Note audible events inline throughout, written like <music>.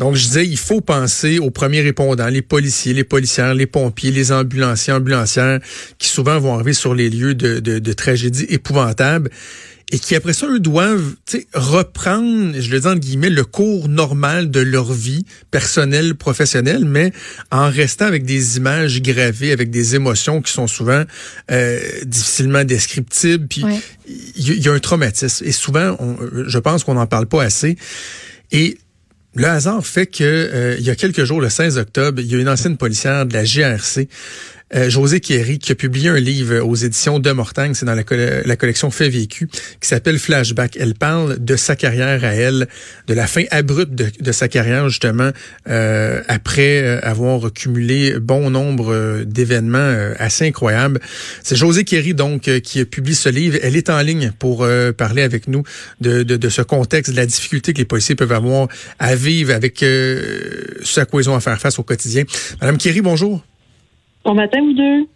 Donc, je disais, il faut penser aux premiers répondants, les policiers, les policières, les pompiers, les ambulanciers, ambulancières, qui souvent vont arriver sur les lieux de, de, de tragédies épouvantables et qui après ça, eux doivent reprendre, je le dis entre guillemets, le cours normal de leur vie personnelle, professionnelle, mais en restant avec des images gravées, avec des émotions qui sont souvent euh, difficilement descriptibles. Puis il y, a un traumatisme. Et souvent, on, je pense qu'on n'en parle pas assez. Et le hasard fait que euh, il y a quelques jours, le 16 octobre, il y a une ancienne policière de la GRC euh, José Kierry, qui a publié un livre aux éditions de Mortagne, c'est dans la, collection Fait vécu, qui s'appelle Flashback. Elle parle de sa carrière à elle, de la fin abrupte de, sa carrière, justement, euh, après euh, avoir cumulé bon nombre d'événements assez incroyables. C'est José Kierry, donc, qui a publié ce livre. Elle est en ligne pour parler avec nous de, ce contexte, de la difficulté que les policiers peuvent avoir à vivre avec ce à quoi ils ont à faire face au quotidien. Madame Kierry, bonjour. Bon matin, vous deux.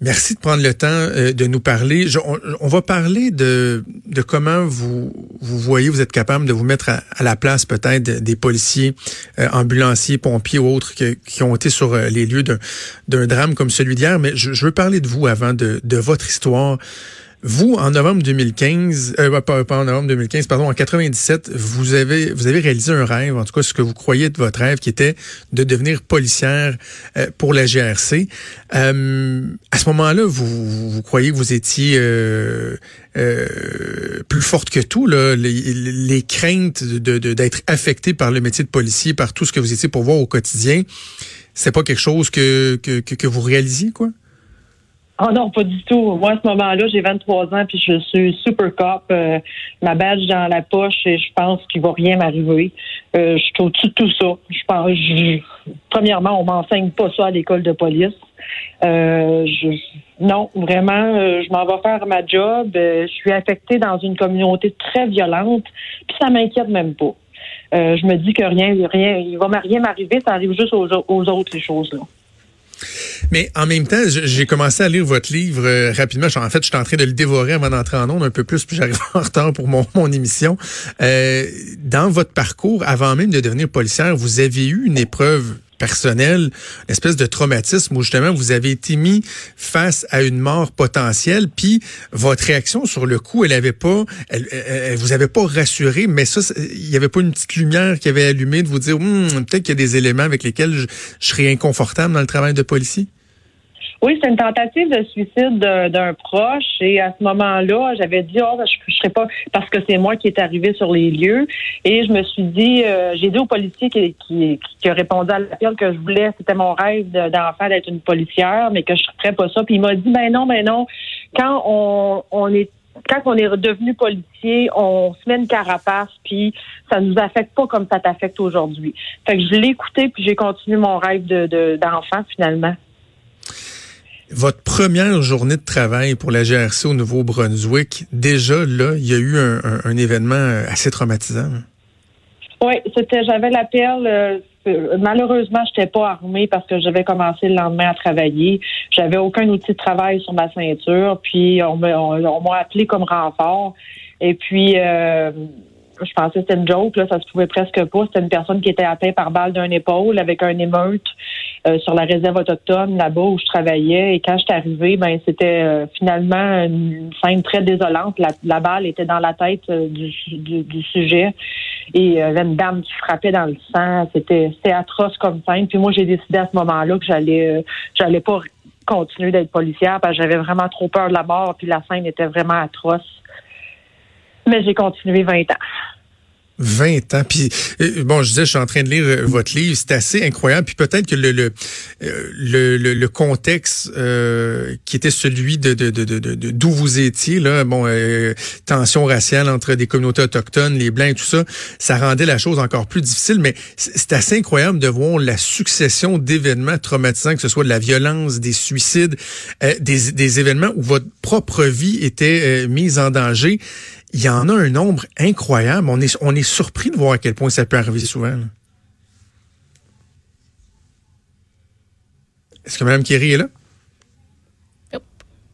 Merci de prendre le temps euh, de nous parler. on, va parler de, de comment vous, vous voyez, vous êtes capable de vous mettre à, la place peut-être des policiers, euh, ambulanciers, pompiers ou autres qui ont été sur euh, les lieux d'un drame comme celui d'hier. Mais je, je, veux parler de vous avant de, de votre histoire. Vous, en novembre 2015, euh, pas, en novembre 2015, pardon, en 97, vous avez vous avez réalisé un rêve, en tout cas ce que vous croyez de votre rêve, qui était de devenir policière euh, pour la GRC. Euh, à ce moment-là, vous, vous croyez que vous étiez euh, plus forte que tout, là, les, craintes de d'être affecté par le métier de policier, par tout ce que vous étiez pour voir au quotidien, c'est pas quelque chose que, que, que vous réalisiez, quoi? Oh non, pas du tout. Moi, à ce moment-là, j'ai 23 ans, puis je suis super cop, euh, ma badge dans la poche, et je pense qu'il va rien m'arriver. Euh, je suis au-dessus de tout ça. Je pense, premièrement, on m'enseigne pas ça à l'école de police. Euh, je, non, vraiment, je m'en vais faire ma job. je suis affectée dans une communauté très violente, puis ça m'inquiète même pas. je me dis que rien, rien, il va rien m'arriver, ça arrive juste aux, aux autres ces choses-là. Mais en même temps, j'ai commencé à lire votre livre euh, rapidement. En fait, je suis en train de le dévorer avant d'entrer en ondes un peu plus, puis j'arrive <laughs> en retard pour mon, mon émission. Euh, dans votre parcours, avant même de devenir policière, vous avez eu une épreuve personnel, une espèce de traumatisme où justement vous avez été mis face à une mort potentielle, puis votre réaction sur le coup, elle avait pas, elle, vous avait pas rassuré, mais ça, il y avait pas une petite lumière qui avait allumé de vous dire, hum, peut-être qu'il y a des éléments avec lesquels je, je serais inconfortable dans le travail de policier? Oui, c'est une tentative de suicide d'un proche. Et à ce moment-là, j'avais dit, oh, je ne serais pas, parce que c'est moi qui est arrivé sur les lieux. Et je me suis dit, euh, j'ai dit au policier qui, qui, qui a répondu à l'appel que je voulais, c'était mon rêve d'enfant d'être une policière, mais que je ne ferais pas ça. Puis il m'a dit, ben non, ben non. Quand on, on est quand on est redevenu policier, on se met une carapace, puis ça nous affecte pas comme ça t'affecte aujourd'hui. Fait que je l'ai écouté, puis j'ai continué mon rêve de d'enfant finalement. Votre première journée de travail pour la GRC au Nouveau-Brunswick, déjà là, il y a eu un, événement assez traumatisant. Oui, c'était, j'avais l'appel. Euh, malheureusement, je n'étais pas armée parce que j'avais commencé le lendemain à travailler. J'avais aucun outil de travail sur ma ceinture. Puis on m'a appelé comme renfort. Et puis euh, je pensais que c'était une joke, là, ça se pouvait presque pas. C'était une personne qui était atteinte par balle d'un épaule avec un émeute euh, sur la réserve autochtone là-bas où je travaillais. Et quand je suis arrivée, ben c'était euh, finalement une scène très désolante. La, balle était dans la tête euh, du, du, sujet et y avait une dame qui frappait dans le sang. C'était c'était atroce comme scène. Puis moi, j'ai décidé à ce moment-là que j'allais j'allais pas continuer d'être policière parce que j'avais vraiment trop peur de la mort. Puis la scène était vraiment atroce. Mais j'ai continué 20 ans. 20 ans. Puis euh, bon, je disais, je suis en train de lire euh, votre livre, c'est assez incroyable. Puis peut-être que le le, euh, le, le, contexte qui était celui de d'où de, de, de, vous étiez là, bon, tension raciale entre des communautés autochtones, les blancs et tout ça, ça rendait la chose encore plus difficile. Mais c'est assez incroyable de voir la succession d'événements traumatisants, que ce soit de la violence, des suicides, des, des événements où votre propre vie était mise en danger il y en a un nombre incroyable. On est, on est surpris de voir à quel point ça peut arriver souvent. Est-ce que Mme Kerry est là?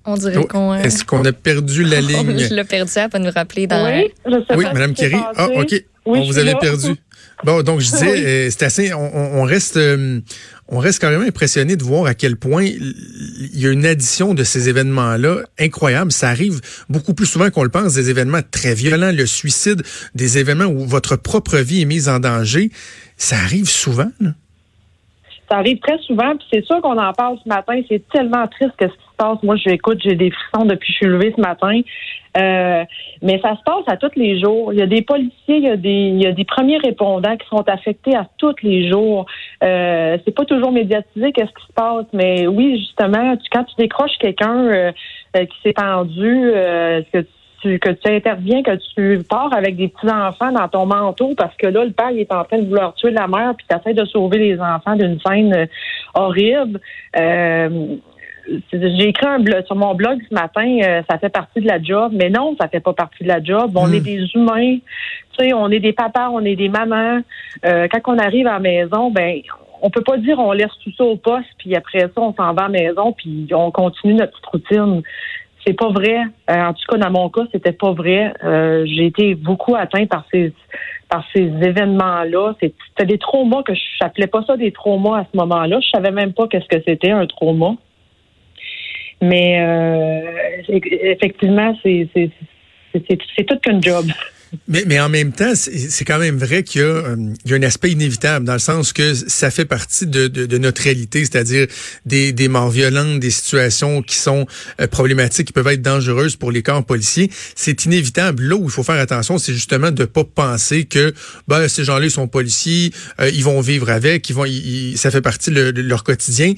On dirait oh, qu'on. Euh, est-ce qu'on a perdu la <laughs> ligne? Je l'ai perdu, elle peut nous rappeler dans. Oui, je sais oui Mme Kerry. Ah, OK. on vous avait perdu. Bon, donc je <laughs> disais, euh, c'est assez, on, reste, euh, on reste quand même impressionné de voir à quel point il y a une addition de ces événements-là incroyable. Ça arrive beaucoup plus souvent qu'on le pense, des événements très violents, le suicide, des événements où votre propre vie est mise en danger. Ça arrive souvent. Là? Ça arrive très souvent, puis c'est sûr qu'on en parle ce matin. C'est tellement triste que ce se passe. Moi, j'ai des frissons depuis que je suis levée ce matin. Euh, mais ça se passe à tous les jours. Il y a des policiers, il y a des, il y a des premiers répondants qui sont affectés à tous les jours. Euh, c'est pas toujours médiatisé qu'est-ce qui se passe, mais oui, justement, quand tu décroches quelqu'un euh, euh, qui s'est pendu, que tu que tu interviens, que tu pars avec des petits-enfants dans ton manteau parce que là, le père il est en train de vouloir tuer la mère puis tu essaies de sauver les enfants d'une scène euh, horrible. Euh, j'ai écrit un blog, sur mon blog ce matin, euh, ça fait partie de la job, mais non, ça fait pas partie de la job. On est hmm. des humains, tu sais, on est des papas, on est des mamans. quand on arrive à la maison, ben on peut pas dire on laisse tout ça au poste, puis après ça, on s'en va à la maison, puis on continue notre petite routine c'est pas vrai. Euh, en tout cas, dans mon cas, c'était pas vrai. Euh, j'ai été beaucoup atteint par ces par ces événements-là. C'était des traumas que je n'appelais pas ça des traumas à ce moment-là. Je savais même pas qu'est-ce que c'était un trauma. Mais euh, effectivement, c'est tout qu'un job. Mais, mais en même temps, c'est quand même vrai qu'il y, euh, y, a un aspect inévitable, dans le sens que ça fait partie de, notre réalité, c'est-à-dire des, des morts violentes, des situations qui sont euh, problématiques, qui peuvent être dangereuses pour les corps policiers. C'est inévitable. Là où il faut faire attention, c'est justement de pas penser que ben, ces gens-là sont policiers, euh, ils vont vivre avec, ils vont, ça fait partie de, leur quotidien.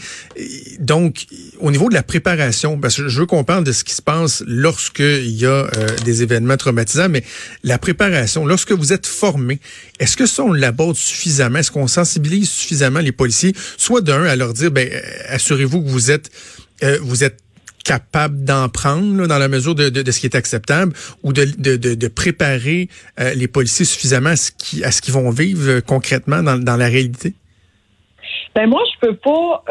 Donc, au niveau de la préparation, parce que je veux qu'on parle de ce qui se passe lorsqu'il y a des événements traumatisants, mais la préparation, lorsque vous êtes formé, est-ce que ça, on l'aborde suffisamment? Est-ce qu'on sensibilise suffisamment les policiers? Soit d'un, à leur dire, ben, euh, assurez-vous que vous êtes, euh, vous êtes capable d'en prendre dans la mesure de, ce qui est acceptable ou de, préparer euh, les policiers suffisamment à ce qu'ils vont vivre concrètement dans, la réalité? Ben moi, je peux pas,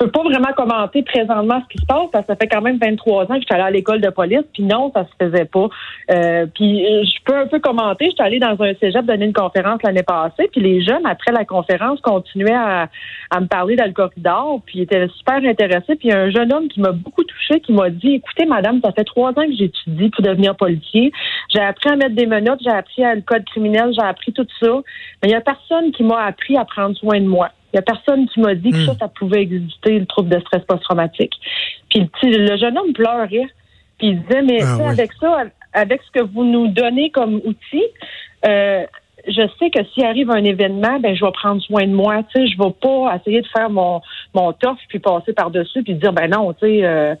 peux pas vraiment commenter présentement ce qui se passe parce que ça fait quand même 23 ans que je suis allée à l'école de police, puis non, ça se faisait pas. Euh, puis je peux un peu commenter. Je suis allée dans un cégep donner une conférence l'année passée, puis les jeunes après la conférence continuaient à, à me parler dans le corridor, puis ils étaient super intéressés. Puis il y a un jeune homme qui m'a beaucoup touché, qui m'a dit, écoutez, madame, ça fait trois ans que j'étudie pour devenir policier. J'ai appris à mettre des menottes, j'ai appris à le code criminel, j'ai appris tout ça, mais il y a personne qui m'a appris à prendre soin de moi. Il n'y a personne qui m'a dit que ça, hmm. ça pouvait exister, le trouble de stress post-traumatique. Puis le, jeune homme pleurait. Puis il disait, mais ah avec ça, avec ce que vous nous donnez comme outil, euh, je sais que s'il arrive un événement, ben je vais prendre soin de moi. Tu sais, je vais pas essayer de faire mon mon tof puis passer par dessus puis dire ben non, tu sais. Euh,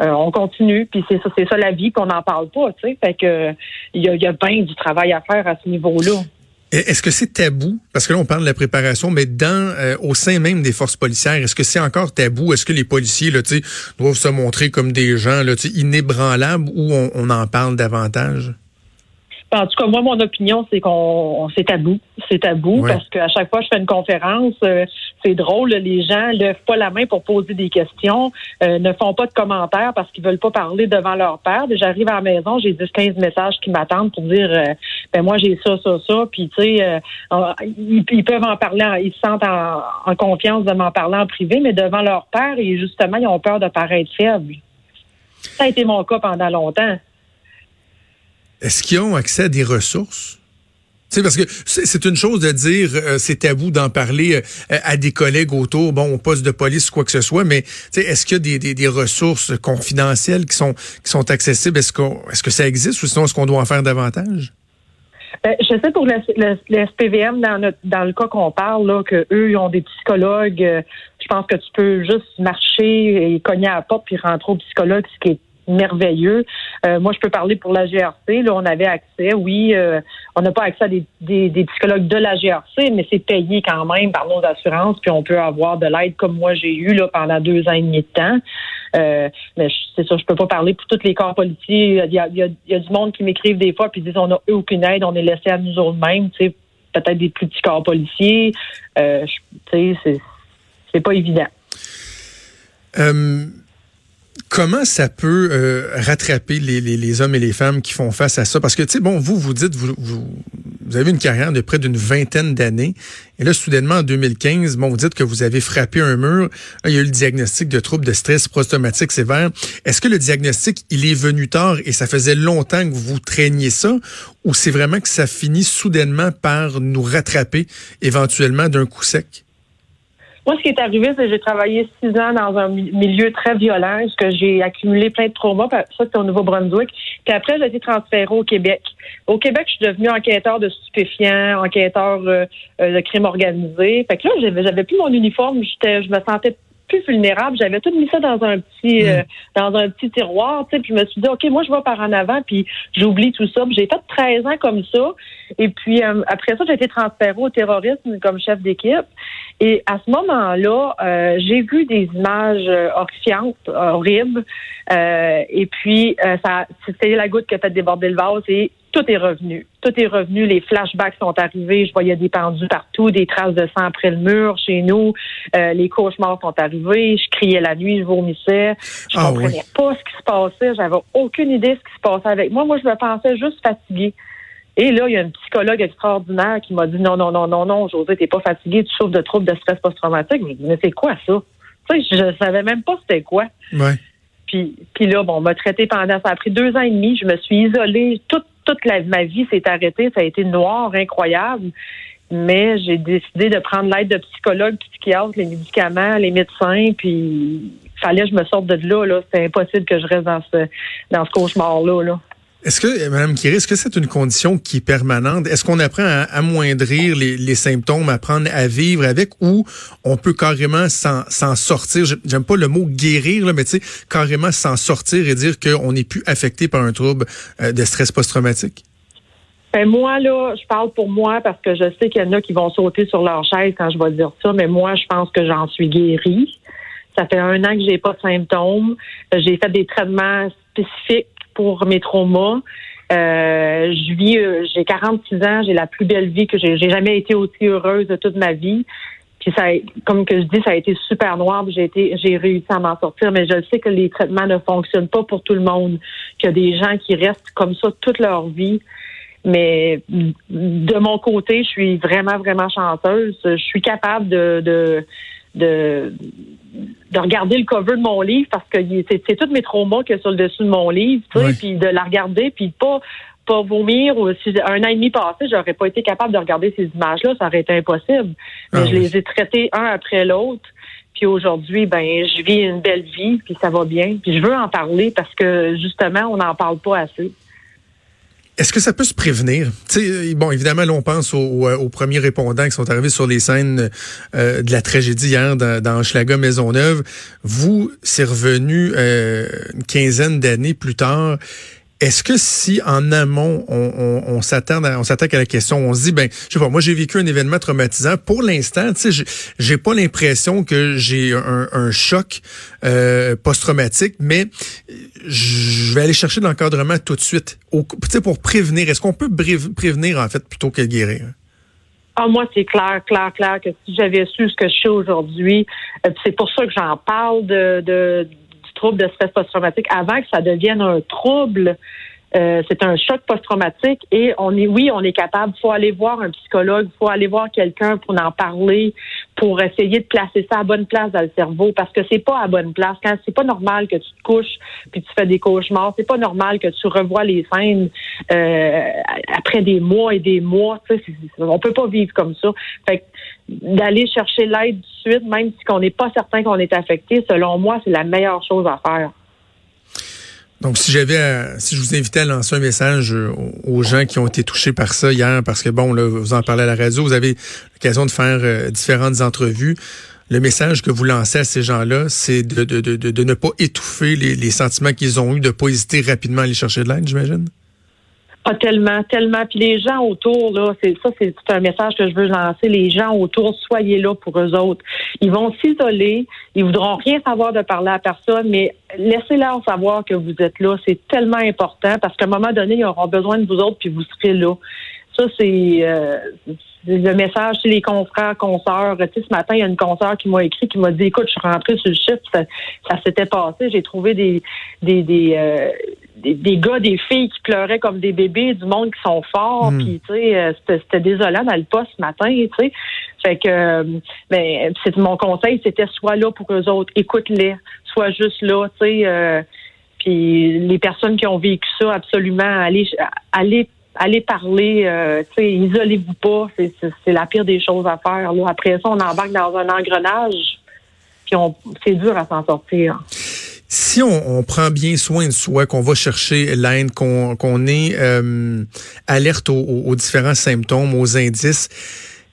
euh, on continue, puis c'est ça, c'est ça la vie qu'on n'en parle pas, tu sais. Fait que il y a, y a bien du travail à faire à ce niveau-là. Est-ce que c'est tabou? Parce que là, on parle de la préparation, mais dans euh, au sein même des forces policières, est-ce que c'est encore tabou? Est-ce que les policiers là, doivent se montrer comme des gens là, inébranlables ou on, on en parle davantage? En tout cas, moi, mon opinion, c'est qu'on c'est tabou. C'est tabou parce qu'à chaque fois que je fais une conférence, euh, c'est drôle, les gens lèvent pas la main pour poser des questions, euh, ne font pas de commentaires parce qu'ils veulent pas parler devant leur père. J'arrive à la maison, j'ai 10-15 messages qui m'attendent pour dire euh, ben moi j'ai ça, ça, ça, puis tu sais, ils, peuvent en parler, ils se sentent en, en confiance de m'en parler en privé, mais devant leur père, et justement, ils ont peur de paraître faibles. Ça a été mon cas pendant longtemps. Est-ce qu'ils ont accès à des ressources? Sais, parce que c'est une chose de dire euh, c'est tabou d'en parler euh, à des collègues autour, bon, au poste de police ou quoi que ce soit, mais est-ce qu'il y a des, des, ressources confidentielles qui sont qui sont accessibles? Est-ce que ça existe ou sinon est-ce qu'on doit en faire davantage? Ben, je sais pour le, le, SPVM, dans, notre, dans le cas qu'on parle, là, que eux, ils ont des psychologues. Euh, je pense que tu peux juste marcher et cogner à la porte puis rentrer au psychologue, ce qui est merveilleux. Euh, moi, je peux parler pour la GRC. Là, on avait accès. Oui, euh, on n'a pas accès à des, psychologues de la GRC, mais c'est payé quand même par nos assurances, puis on peut avoir de l'aide comme moi j'ai eu là pendant deux ans et demi de temps. Euh, mais c'est sûr, je peux pas parler pour tous les corps policiers. Il y a, du monde qui m'écrivent des fois puis disent on n'a aucune aide, on est laissé à nous autres-mêmes. Tu sais, peut-être des plus petits corps policiers. Euh, tu sais, c'est pas évident. Comment ça peut euh, rattraper les, hommes et les femmes qui font face à ça? Parce que, tu sais, bon, vous, vous dites, vous, vous vous avez une carrière de près d'une vingtaine d'années. Et là, soudainement, en 2015, bon, vous dites que vous avez frappé un mur. Il y a eu le diagnostic de troubles de stress post-traumatique sévère. Est-ce que le diagnostic, il est venu tard et ça faisait longtemps que vous traîniez ça? Ou c'est vraiment que ça finit soudainement par nous rattraper éventuellement d'un coup sec? Moi, ce qui est arrivé, c'est que j'ai travaillé six ans dans un milieu très violent, que j'ai accumulé plein de traumas. Ça, c'était au Nouveau-Brunswick. Puis après, j'ai été transférée au Québec. Au Québec, je suis devenue enquêteur de stupéfiants, enquêteur euh, euh, de crimes organisés. Fait que là, j'avais plus mon uniforme. J'étais, je me sentais plus vulnérable. J'avais tout mis ça dans un petit euh, hmm. dans un petit tiroir, tu sais, puis je me suis dit OK, moi je vais par en avant puis j'oublie tout ça. J'ai fait 13 ans comme ça et puis euh, après ça, j'ai été transférée au terrorisme comme chef d'équipe et à ce moment-là, euh, j'ai vu des images horrifiantes, horribles et puis ça c'était la goutte qui a fait déborder le vase et tout est revenu. Tout est revenu. Les flashbacks sont arrivés. Je voyais des pendus partout, des traces de sang après le mur chez nous. Euh, les cauchemars sont arrivés. Je criais la nuit, je vomissais. Je ne ah comprenais pas ce qui se passait. J'avais aucune idée de ce qui se passait avec moi. Moi, je me pensais juste fatiguée. Et là, il y a un psychologue extraordinaire qui m'a dit non, non, non, non, non, José, t'es pas fatigué, tu souffres de troubles de stress post-traumatique. Je mais c'est quoi ça? Tu sais, je savais même pas c'était quoi. Ouais. Puis, puis là, bon, on m'a traité pendant, ça a pris deux ans et demi. Je me suis isolée toute toute la, ma vie s'est arrêtée. Ça a été noir, incroyable. Mais j'ai décidé de prendre l'aide de psychologues, psychiatres, les médicaments, les médecins, puis fallait que je me sorte de là. là. C'était impossible que je reste dans ce, dans ce cauchemar-là. Là. Est-ce que, Mme Kiri, est-ce que c'est une condition qui est permanente? Est-ce qu'on apprend à amoindrir les, les, symptômes, apprendre à vivre avec, ou on peut carrément s'en sortir? J'aime pas le mot guérir, là, mais tu sais, carrément s'en sortir et dire qu'on n'est plus affecté par un trouble euh, de stress post-traumatique? Ben moi, là, je parle pour moi parce que je sais qu'il y en a qui vont sauter sur leur chaise quand je vais dire ça, mais moi, je pense que j'en suis guérie. Ça fait un an que j'ai pas de symptômes. J'ai fait des traitements spécifiques pour mes traumas. Euh, je vis, euh, j'ai 46 ans, j'ai la plus belle vie que j'ai, jamais été aussi heureuse de toute ma vie. Puis ça, comme que je dis, ça a été super noir. J'ai été, j'ai réussi à m'en sortir, mais je sais que les traitements ne fonctionnent pas pour tout le monde. Qu'il y a des gens qui restent comme ça toute leur vie. Mais de mon côté, je suis vraiment, vraiment chanceuse. Je suis capable de, de de regarder le cover de mon livre parce que c'est tous mes traumas qu'il y a sur le dessus de mon livre, tu sais, puis de la regarder, puis pas pas vomir ou si un an et demi passé, j'aurais pas été capable de regarder ces images-là, ça aurait été impossible. Mais ah je les ai traités un après l'autre. Puis aujourd'hui, ben, je vis une belle vie, puis ça va bien. Puis je veux en parler parce que justement, on n'en parle pas assez. Est-ce que ça peut se prévenir? sais, bon, évidemment, là, on pense aux, aux, premiers répondants qui sont arrivés sur les scènes euh, de la tragédie hier dans, dans Schlaga Maisonneuve. Vous, c'est revenu euh, une quinzaine d'années plus tard. Est-ce que si en amont on, s'attaque à la question, on se dit ben, je sais pas, moi j'ai vécu un événement traumatisant. Pour l'instant, tu sais, j'ai pas l'impression que j'ai un, choc euh, post-traumatique, mais je vais aller chercher l'encadrement tout de suite, au, pour prévenir. Est-ce qu'on peut prévenir en fait plutôt que guérir? Ah, moi, c'est clair, clair, clair que si j'avais su ce que je sais aujourd'hui, euh, c'est pour ça que j'en parle de trouble de stress post-traumatique avant que ça devienne un trouble. Euh, c'est un choc post-traumatique et on est, oui, on est capable. Faut aller voir un psychologue, faut aller voir quelqu'un pour en parler, pour essayer de placer ça à bonne place dans le cerveau, parce que c'est pas à bonne place. Quand c'est pas normal que tu te couches puis tu fais des cauchemars, c'est pas normal que tu revois les scènes euh, après des mois et des mois. On peut pas vivre comme ça. Fait d'aller chercher l'aide tout de suite, même si on n'est pas certain qu'on est affecté, selon moi, c'est la meilleure chose à faire. Donc, si j'avais, si je vous invitais à lancer un message euh, aux gens qui ont été touchés par ça hier, parce que bon, là, vous en parlez à la radio, vous avez l'occasion de faire euh, différentes entrevues. Le message que vous lancez à ces gens-là, c'est de, de, de, de, ne pas étouffer les, les sentiments qu'ils ont eus, de ne pas hésiter rapidement à aller chercher de l'aide, j'imagine? Ah, tellement, tellement. Puis les gens autour, là, c'est ça, c'est un message que je veux lancer. Les gens autour, soyez là pour eux autres. Ils vont s'isoler, ils voudront rien savoir de parler à personne, mais laissez-leur savoir que vous êtes là. C'est tellement important parce qu'à un moment donné, ils auront besoin de vous autres, puis vous serez là. Ça, c'est euh, le message chez les confrères, consoeurs. Tu sais, ce matin, il y a une consoeur qui m'a écrit, qui m'a dit, écoute, je suis rentrée sur le chiffre, ça, s'était passé. J'ai trouvé des, des, des, euh, des, gars, des filles qui pleuraient comme des bébés, du monde qui sont forts. Hmm. Puis, tu sais, euh, c'était désolant dans le poste ce matin, tu sais. Fait que, euh, ben, c'est mon conseil, c'était soit là pour eux autres, écoute-les, soit juste là, tu sais. puis les personnes qui ont vécu ça, absolument, allez, allez allez parler, euh, isolez-vous pas, c'est la pire des choses à faire. Là. Après ça, on embarque dans un engrenage, puis c'est dur à s'en sortir. Si on, prend bien soin de soi, qu'on va chercher l'aide, qu'on est euh, alerte aux, différents symptômes, aux indices,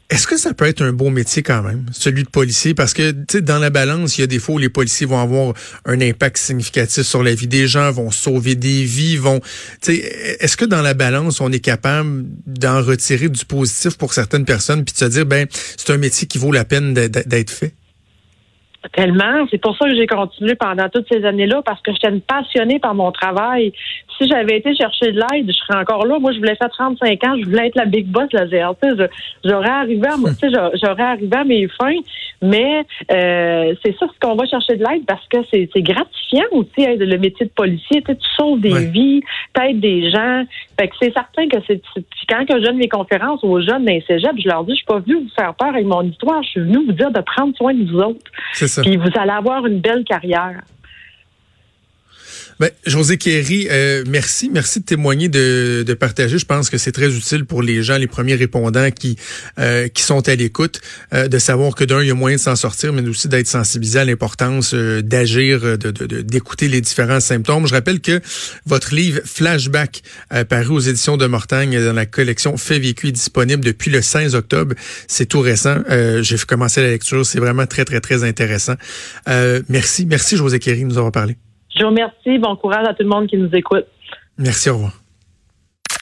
est-ce que ça peut être un beau métier quand même, celui de policier? Parce que, tu sais, dans la balance, il y a des fois où les policiers vont avoir un impact significatif sur la vie des gens, vont sauver des vies, vont, tu sais, est-ce que dans la balance, on est capable d'en retirer du positif pour certaines personnes puis de se dire, ben, c'est un métier qui vaut la peine d'être fait? Tellement. C'est pour ça que j'ai continué pendant toutes ces années-là, parce que j'étais passionnée par mon travail. Si j'avais été chercher de l'aide, je serais encore là. Moi, je voulais faire 35 ans, je voulais être la big boss de la GRT. J'aurais arrivé à, j'aurais arrivé à mes fins, mais euh, c'est ça ce qu'on va chercher de l'aide parce que c'est gratifiant aussi le métier de policier. Tu sauves des vies, t'aides des gens. Fait que c'est certain que c'est quand que je donne mes conférences aux jeunes d'un cégep, je leur dis, je suis pas venu vous faire peur avec mon histoire, je suis venu vous dire de prendre soin de vous autres. Puis vous allez avoir une belle carrière. Ben, José Kerry, euh, merci. Merci de témoigner, de, de partager. Je pense que c'est très utile pour les gens, les premiers répondants qui euh, qui sont à l'écoute, euh, de savoir que d'un, il y a moyen de s'en sortir, mais aussi d'être sensibilisé à l'importance d'agir, de, d'écouter les différents symptômes. Je rappelle que votre livre Flashback, paru aux éditions de Mortagne dans la collection Fait vécu est disponible depuis le 16 octobre. C'est tout récent. J'ai commencé la lecture. C'est vraiment très, très, très intéressant. merci. Merci, José Kerry, de nous avoir parlé. Je vous remercie. Bon courage à tout le monde qui nous écoute. Merci, au revoir.